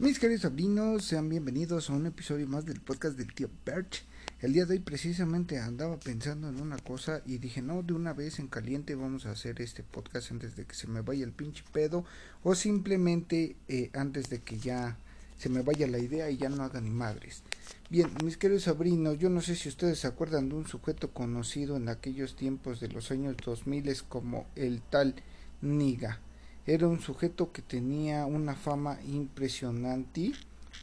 Mis queridos sobrinos, sean bienvenidos a un episodio más del podcast del tío Perch. El día de hoy precisamente andaba pensando en una cosa y dije, no, de una vez en caliente vamos a hacer este podcast antes de que se me vaya el pinche pedo o simplemente eh, antes de que ya se me vaya la idea y ya no haga ni madres. Bien, mis queridos sobrinos, yo no sé si ustedes se acuerdan de un sujeto conocido en aquellos tiempos de los años 2000 como el tal Niga. Era un sujeto que tenía una fama impresionante.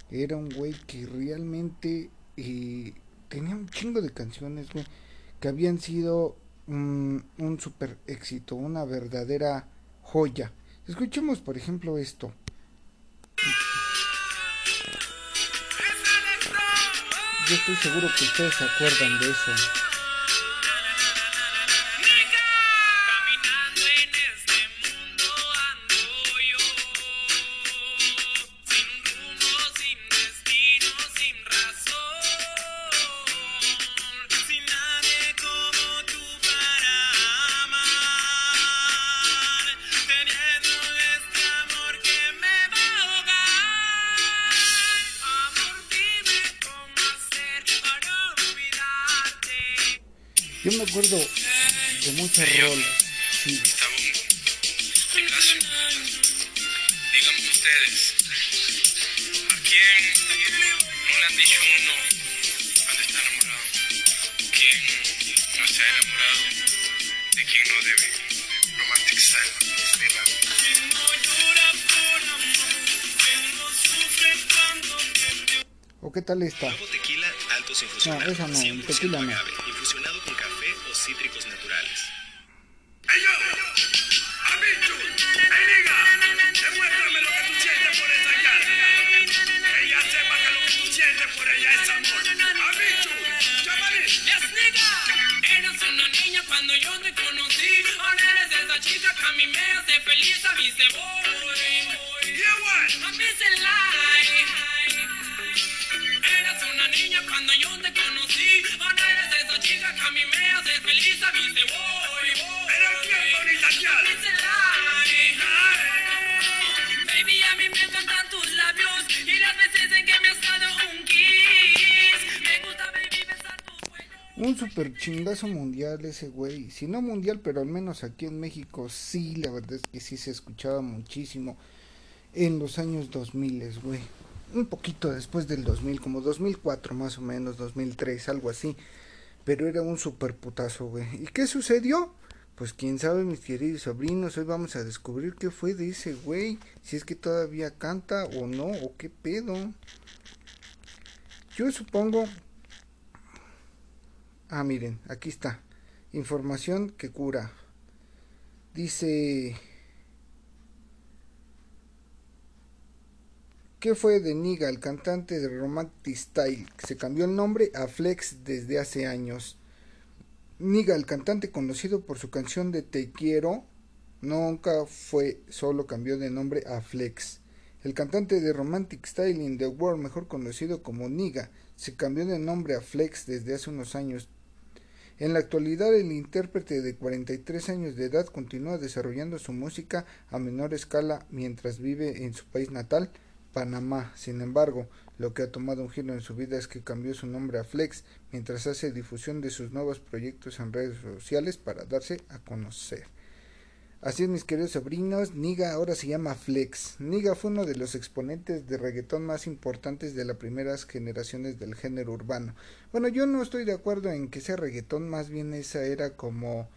Era un güey que realmente eh, tenía un chingo de canciones, güey, que habían sido un super éxito, una verdadera joya. Escuchemos, por ejemplo, esto. Yo estoy seguro que ustedes se acuerdan de eso. Acuerdo de muchas rolas. Sí. Díganme ustedes, ¿a quién no le han dicho uno cuando está enamorado? ¿Quién no se ha enamorado de quien no debe? Romantic style, ¿O qué tal infusionado. No, esa no, 100% tequila no. Cítricos naturales. ¡Ey yo! ¡Abichu! ¡Ey nigga! Demuéstrame lo que tú sientes por esa llave. Que ella sepa que lo que tú sientes por ella es amor. ¡Abichu! ¡Chámale! Yes, nigga. Eras una niña cuando yo te conocí. Ahora eres esa chica que a mí me hace feliz. A mí se voy. Yeah, what? A mí se lie. Feliz. A mí se voy. Era el tiempo, bonita A mí llave. se lie. Baby, a mí me encantan tus labios. Y las veces en que me has dado un kiss. Me gusta, baby, besar tu cuello. Un super chingazo mundial ese güey. Si no mundial, pero al menos aquí en México sí, la verdad es que sí se escuchaba muchísimo en los años 2000, güey. Un poquito después del 2000, como 2004 más o menos, 2003, algo así. Pero era un super putazo, güey. ¿Y qué sucedió? Pues quién sabe, mis queridos sobrinos, hoy vamos a descubrir qué fue de ese güey. Si es que todavía canta o no, o qué pedo. Yo supongo Ah, miren, aquí está. Información que cura. Dice... ¿Qué fue de Niga, el cantante de Romantic Style? Se cambió el nombre a Flex desde hace años. Niga, el cantante conocido por su canción de Te Quiero, nunca fue solo cambió de nombre a Flex. El cantante de Romantic Style in the World, mejor conocido como Niga, se cambió de nombre a Flex desde hace unos años. En la actualidad, el intérprete de 43 años de edad continúa desarrollando su música a menor escala mientras vive en su país natal, Panamá. Sin embargo, lo que ha tomado un giro en su vida es que cambió su nombre a Flex mientras hace difusión de sus nuevos proyectos en redes sociales para darse a conocer. Así es, mis queridos sobrinos, Niga ahora se llama Flex. Niga fue uno de los exponentes de reggaetón más importantes de las primeras generaciones del género urbano. Bueno, yo no estoy de acuerdo en que sea reggaetón, más bien esa era como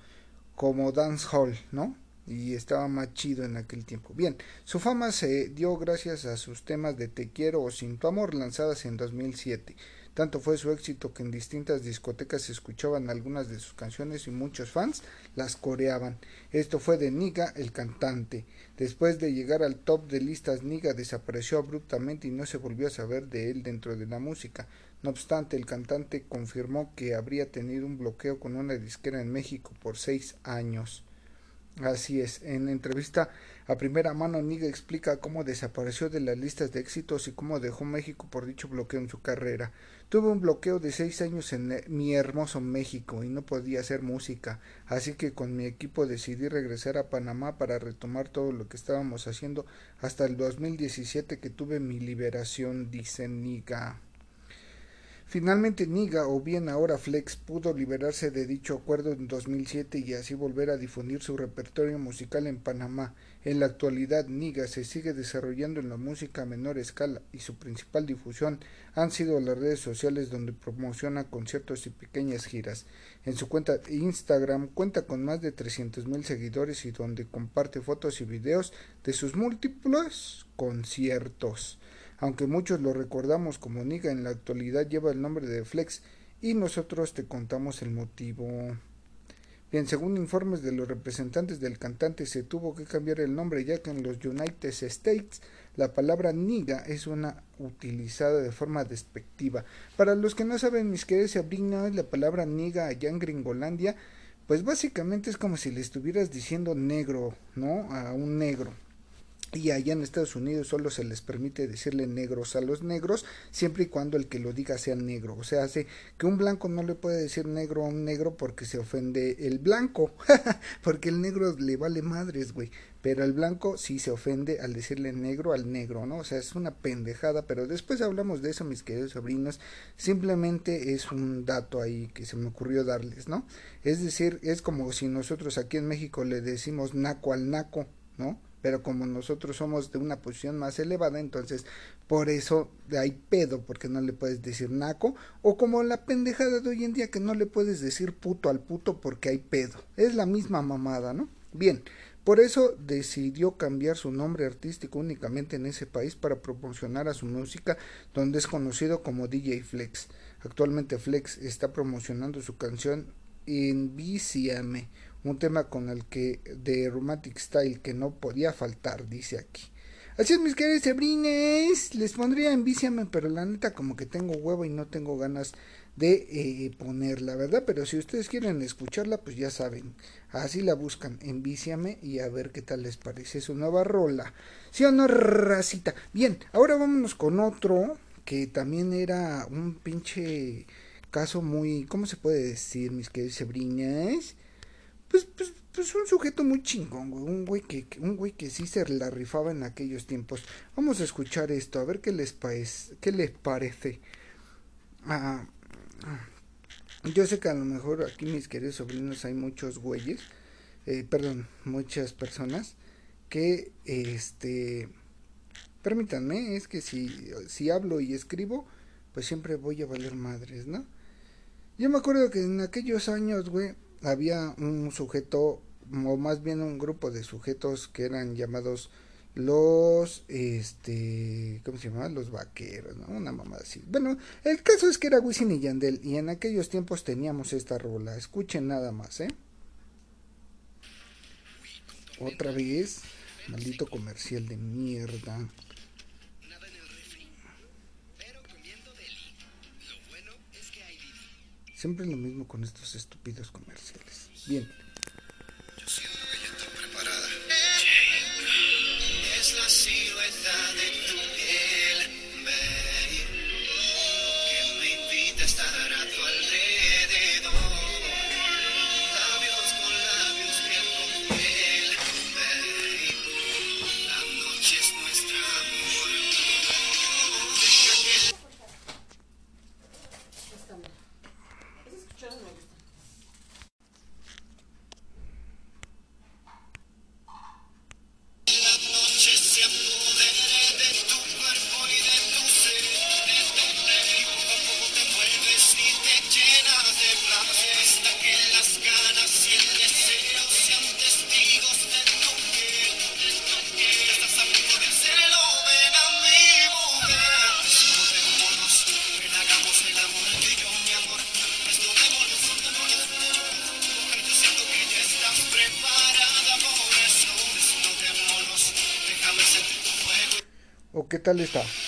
como dancehall, ¿no? Y estaba más chido en aquel tiempo. Bien, su fama se dio gracias a sus temas de Te quiero o Sin tu amor lanzadas en 2007. Tanto fue su éxito que en distintas discotecas se escuchaban algunas de sus canciones y muchos fans las coreaban. Esto fue de Niga, el cantante. Después de llegar al top de listas, Niga desapareció abruptamente y no se volvió a saber de él dentro de la música. No obstante, el cantante confirmó que habría tenido un bloqueo con una disquera en México por seis años. Así es, en entrevista A primera mano, Niga explica cómo desapareció de las listas de éxitos y cómo dejó México por dicho bloqueo en su carrera. Tuve un bloqueo de seis años en eh, mi hermoso México y no podía hacer música, así que con mi equipo decidí regresar a Panamá para retomar todo lo que estábamos haciendo hasta el 2017 que tuve mi liberación, dice Niga. Finalmente Niga, o bien ahora Flex, pudo liberarse de dicho acuerdo en 2007 y así volver a difundir su repertorio musical en Panamá. En la actualidad, Niga se sigue desarrollando en la música a menor escala y su principal difusión han sido las redes sociales donde promociona conciertos y pequeñas giras. En su cuenta de Instagram cuenta con más de 300.000 seguidores y donde comparte fotos y videos de sus múltiples conciertos aunque muchos lo recordamos como Niga, en la actualidad lleva el nombre de Flex y nosotros te contamos el motivo. Bien, según informes de los representantes del cantante, se tuvo que cambiar el nombre ya que en los United States la palabra niga es una utilizada de forma despectiva. Para los que no saben, mis queridos sobrinos, la palabra niga allá en Gringolandia, pues básicamente es como si le estuvieras diciendo negro, ¿no? A un negro y allá en Estados Unidos solo se les permite decirle negros a los negros siempre y cuando el que lo diga sea negro. O sea hace que un blanco no le puede decir negro a un negro porque se ofende el blanco porque el negro le vale madres güey. Pero el blanco sí se ofende al decirle negro al negro no o sea es una pendejada pero después hablamos de eso mis queridos sobrinos. Simplemente es un dato ahí que se me ocurrió darles no es decir es como si nosotros aquí en México le decimos naco al naco no pero como nosotros somos de una posición más elevada, entonces por eso hay pedo, porque no le puedes decir naco, o como la pendejada de hoy en día que no le puedes decir puto al puto porque hay pedo. Es la misma mamada, ¿no? Bien, por eso decidió cambiar su nombre artístico únicamente en ese país para promocionar a su música, donde es conocido como DJ Flex. Actualmente Flex está promocionando su canción Envíciame un tema con el que de Romantic Style que no podía faltar, dice aquí. Así es, mis queridos sebrines, les pondría envíciame, pero la neta como que tengo huevo y no tengo ganas de eh, ponerla, ¿verdad? Pero si ustedes quieren escucharla, pues ya saben, así la buscan, envíciame y a ver qué tal les parece su nueva rola. ¿Sí o no, racita? Bien, ahora vámonos con otro que también era un pinche caso muy, ¿cómo se puede decir, mis queridos sebrines? Pues, pues, pues un sujeto muy chingón, güey. Un güey que, un güey que sí se la rifaba en aquellos tiempos. Vamos a escuchar esto, a ver qué les, parece, qué les parece. Ah, yo sé que a lo mejor aquí mis queridos sobrinos hay muchos güeyes, eh, perdón, muchas personas que, este, permítanme, es que si, si hablo y escribo, pues siempre voy a valer madres, ¿no? Yo me acuerdo que en aquellos años, güey, había un sujeto, o más bien un grupo de sujetos que eran llamados los, este, ¿cómo se llama? Los vaqueros, ¿no? Una mamada así. Bueno, el caso es que era Wisin y Yandel, y en aquellos tiempos teníamos esta rola. Escuchen nada más, ¿eh? Otra vez, maldito comercial de mierda. Siempre es lo mismo con estos estúpidos comerciales. Bien. ¿O qué tal está?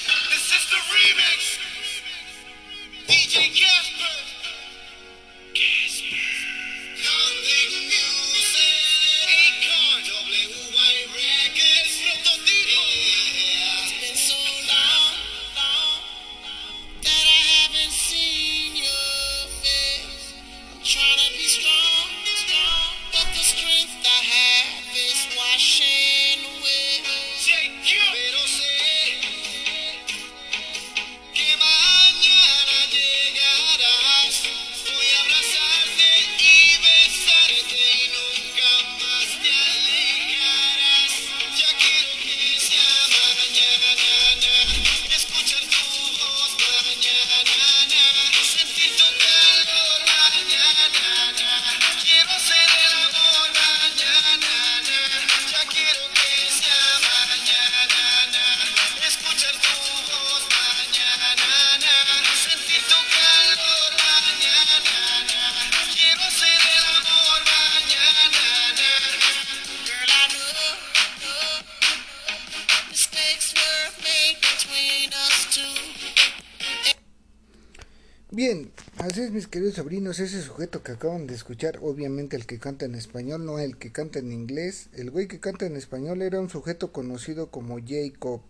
Queridos sobrinos, ese sujeto que acaban de escuchar, obviamente el que canta en español, no el que canta en inglés, el güey que canta en español era un sujeto conocido como Jacob.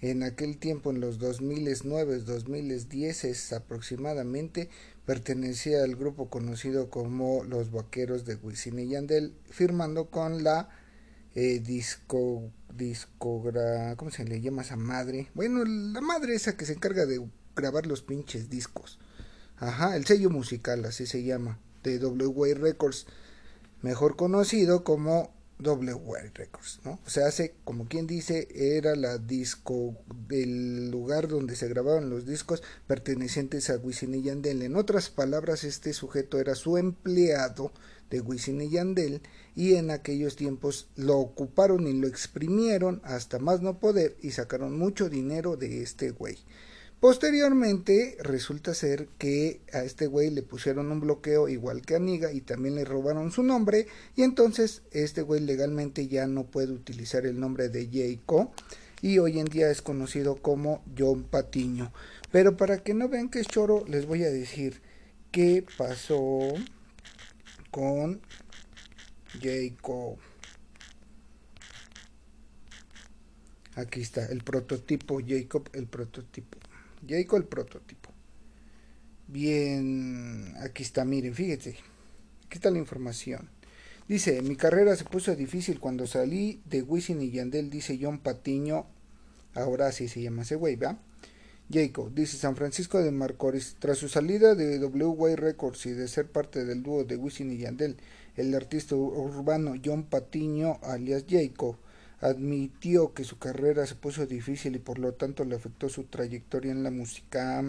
En aquel tiempo, en los 2009, 2010 aproximadamente, pertenecía al grupo conocido como Los Vaqueros de Wisin y Yandel, firmando con la eh, disco, discogra, ¿cómo se le llama esa madre? Bueno, la madre esa que se encarga de grabar los pinches discos. Ajá, el sello musical, así se llama, de WY Records, mejor conocido como WY Records, ¿no? O sea, hace, como quien dice, era la disco del lugar donde se grababan los discos pertenecientes a Wisin y Yandel. En otras palabras, este sujeto era su empleado de Wisin y Yandel y en aquellos tiempos lo ocuparon y lo exprimieron hasta más no poder y sacaron mucho dinero de este güey. Posteriormente resulta ser que a este güey le pusieron un bloqueo igual que a Niga y también le robaron su nombre y entonces este güey legalmente ya no puede utilizar el nombre de Jayco y hoy en día es conocido como John Patiño. Pero para que no vean que es choro les voy a decir qué pasó con Jayco. Aquí está el prototipo Jacob, el prototipo. Jacob el prototipo. Bien, aquí está, miren, fíjense. Aquí está la información. Dice, mi carrera se puso difícil cuando salí de Wisin y Yandel, dice John Patiño. Ahora sí se llama ese güey, ¿va? Jacob, dice San Francisco de Marcores, tras su salida de WY Records y de ser parte del dúo de Wisin y Yandel, el artista urbano John Patiño, alias Jacob, admitió que su carrera se puso difícil y por lo tanto le afectó su trayectoria en la música.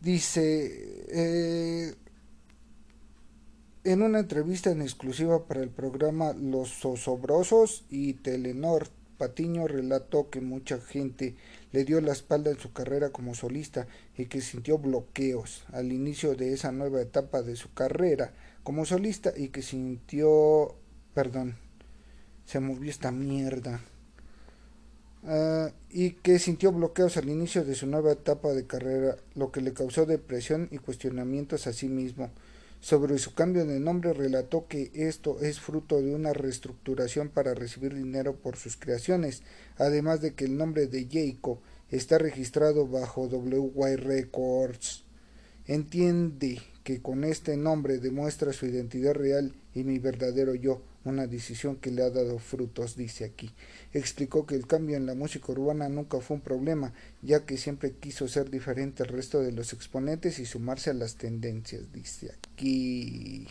Dice, eh, en una entrevista en exclusiva para el programa Los Sosobrosos y Telenor, Patiño relató que mucha gente le dio la espalda en su carrera como solista y que sintió bloqueos al inicio de esa nueva etapa de su carrera como solista y que sintió, perdón, se movió esta mierda. Uh, y que sintió bloqueos al inicio de su nueva etapa de carrera, lo que le causó depresión y cuestionamientos a sí mismo. Sobre su cambio de nombre relató que esto es fruto de una reestructuración para recibir dinero por sus creaciones, además de que el nombre de Jacob está registrado bajo WY Records. Entiende que con este nombre demuestra su identidad real y mi verdadero yo, una decisión que le ha dado frutos, dice aquí. Explicó que el cambio en la música urbana nunca fue un problema, ya que siempre quiso ser diferente al resto de los exponentes y sumarse a las tendencias, dice aquí.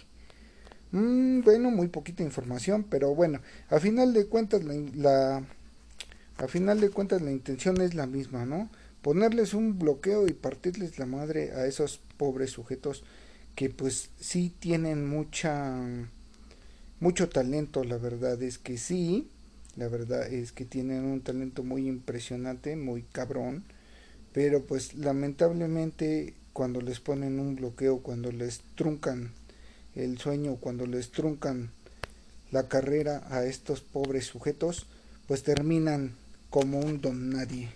Mm, bueno, muy poquita información, pero bueno, a final de cuentas la, la a final de cuentas la intención es la misma, ¿no? Ponerles un bloqueo y partirles la madre a esos pobres sujetos que pues sí tienen mucha mucho talento, la verdad es que sí, la verdad es que tienen un talento muy impresionante, muy cabrón, pero pues lamentablemente cuando les ponen un bloqueo, cuando les truncan el sueño, cuando les truncan la carrera a estos pobres sujetos, pues terminan como un don nadie.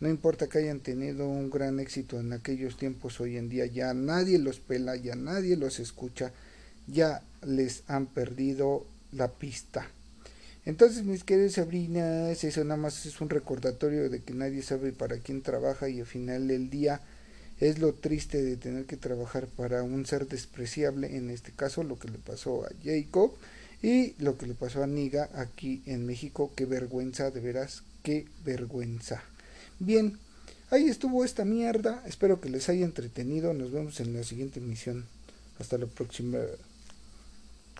No importa que hayan tenido un gran éxito en aquellos tiempos, hoy en día ya nadie los pela, ya nadie los escucha, ya les han perdido la pista. Entonces, mis queridos sobrinas, eso nada más es un recordatorio de que nadie sabe para quién trabaja y al final del día es lo triste de tener que trabajar para un ser despreciable, en este caso lo que le pasó a Jacob y lo que le pasó a Niga aquí en México. Qué vergüenza, de veras, qué vergüenza. Bien, ahí estuvo esta mierda. Espero que les haya entretenido. Nos vemos en la siguiente emisión. Hasta la próxima.